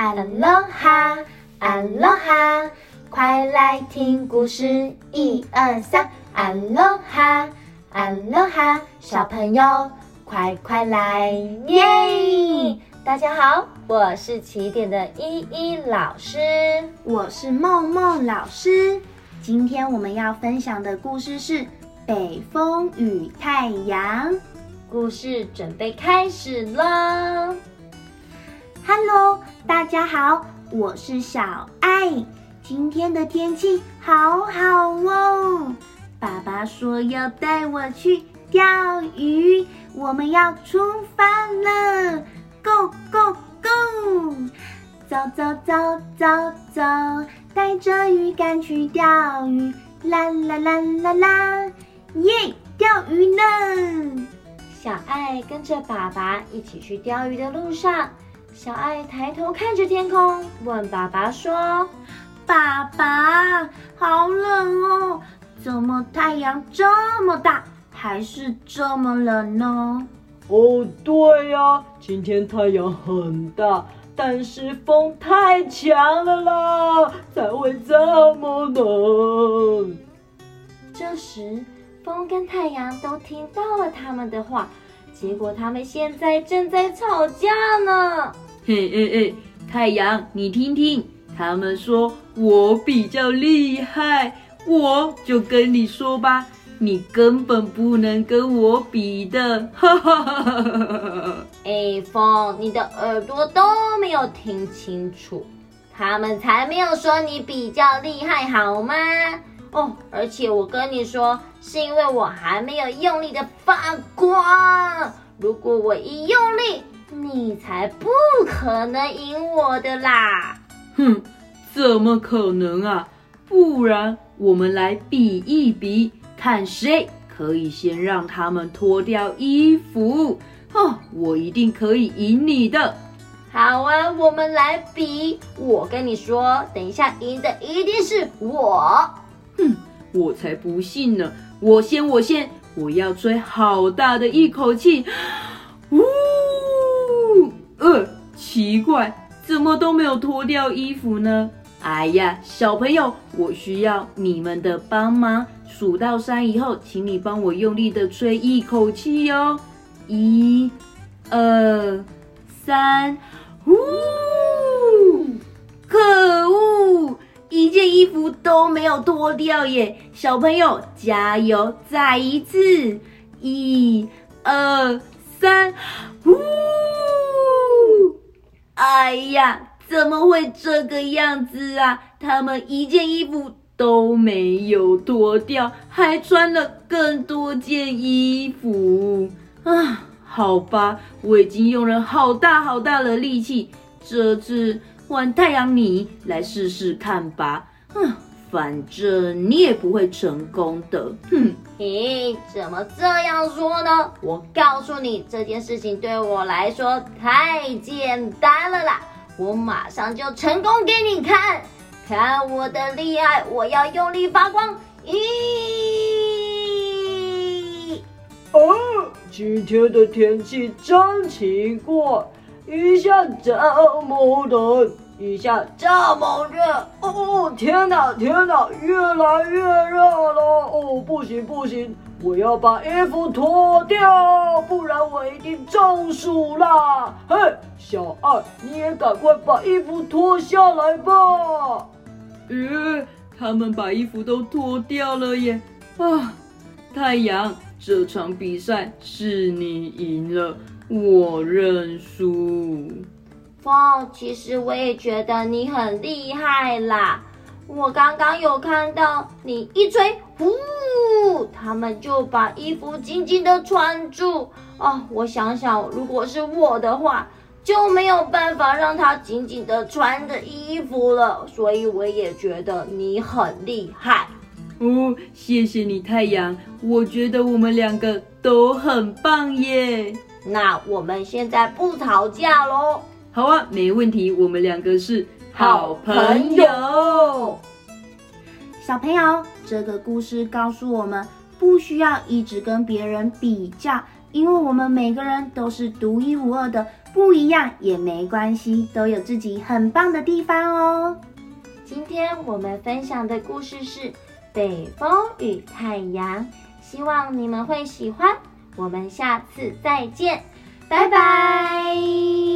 阿罗哈，阿罗哈，快来听故事，一二三，阿罗哈，阿罗哈，小朋友快快来耶！大家好，我是起点的依依老师，我是梦梦老师。今天我们要分享的故事是《北风与太阳》。故事准备开始了。Hello，大家好，我是小爱。今天的天气好好哦，爸爸说要带我去钓鱼，我们要出发了，Go Go Go！走走走走走，带着鱼竿去钓鱼，啦啦啦啦啦，耶，钓鱼呢！小爱跟着爸爸一起去钓鱼的路上，小爱抬头看着天空，问爸爸说：“爸爸，好冷哦，怎么太阳这么大，还是这么冷呢？”“哦，对呀，今天太阳很大，但是风太强了啦，才会这么冷。”这时。风跟太阳都听到了他们的话，结果他们现在正在吵架呢。嘿嘿嘿，太阳，你听听，他们说我比较厉害，我就跟你说吧，你根本不能跟我比的。哈哈哈哈哈！哎，风，你的耳朵都没有听清楚，他们才没有说你比较厉害，好吗？哦，而且我跟你说，是因为我还没有用力的发光。如果我一用力，你才不可能赢我的啦！哼，怎么可能啊？不然我们来比一比，看谁可以先让他们脱掉衣服。哦，我一定可以赢你的。好啊，我们来比。我跟你说，等一下赢的一定是我。哼，我才不信呢！我先，我先，我要吹好大的一口气！呃，奇怪，怎么都没有脱掉衣服呢？哎呀，小朋友，我需要你们的帮忙。数到三以后，请你帮我用力的吹一口气哟！一、二、三，呜！可恶！一件衣服都没有脱掉耶，小朋友加油！再一次，一、二、三，呜！哎呀，怎么会这个样子啊？他们一件衣服都没有脱掉，还穿了更多件衣服啊！好吧，我已经用了好大好大的力气，这次。换太阳，你来试试看吧。哼，反正你也不会成功的。哼，咦，怎么这样说呢？我告诉你，这件事情对我来说太简单了啦，我马上就成功给你看，看我的厉害！我要用力发光。咦，哦，今天的天气真奇怪。一下这么冷，一下这么热，哦天哪天哪，越来越热了！哦不行不行，我要把衣服脱掉，不然我一定中暑啦！嘿，小二，你也赶快把衣服脱下来吧！呃，他们把衣服都脱掉了耶！啊，太阳，这场比赛是你赢了。我认输。风，其实我也觉得你很厉害啦。我刚刚有看到你一吹，呼，他们就把衣服紧紧的穿住。哦，我想想，如果是我的话，就没有办法让他紧紧的穿着衣服了。所以我也觉得你很厉害。哦，谢谢你，太阳。我觉得我们两个都很棒耶。那我们现在不吵架喽？好啊，没问题。我们两个是好朋友。小朋友，这个故事告诉我们，不需要一直跟别人比较，因为我们每个人都是独一无二的不一样也没关系，都有自己很棒的地方哦。今天我们分享的故事是《北风与太阳》，希望你们会喜欢。我们下次再见，拜拜。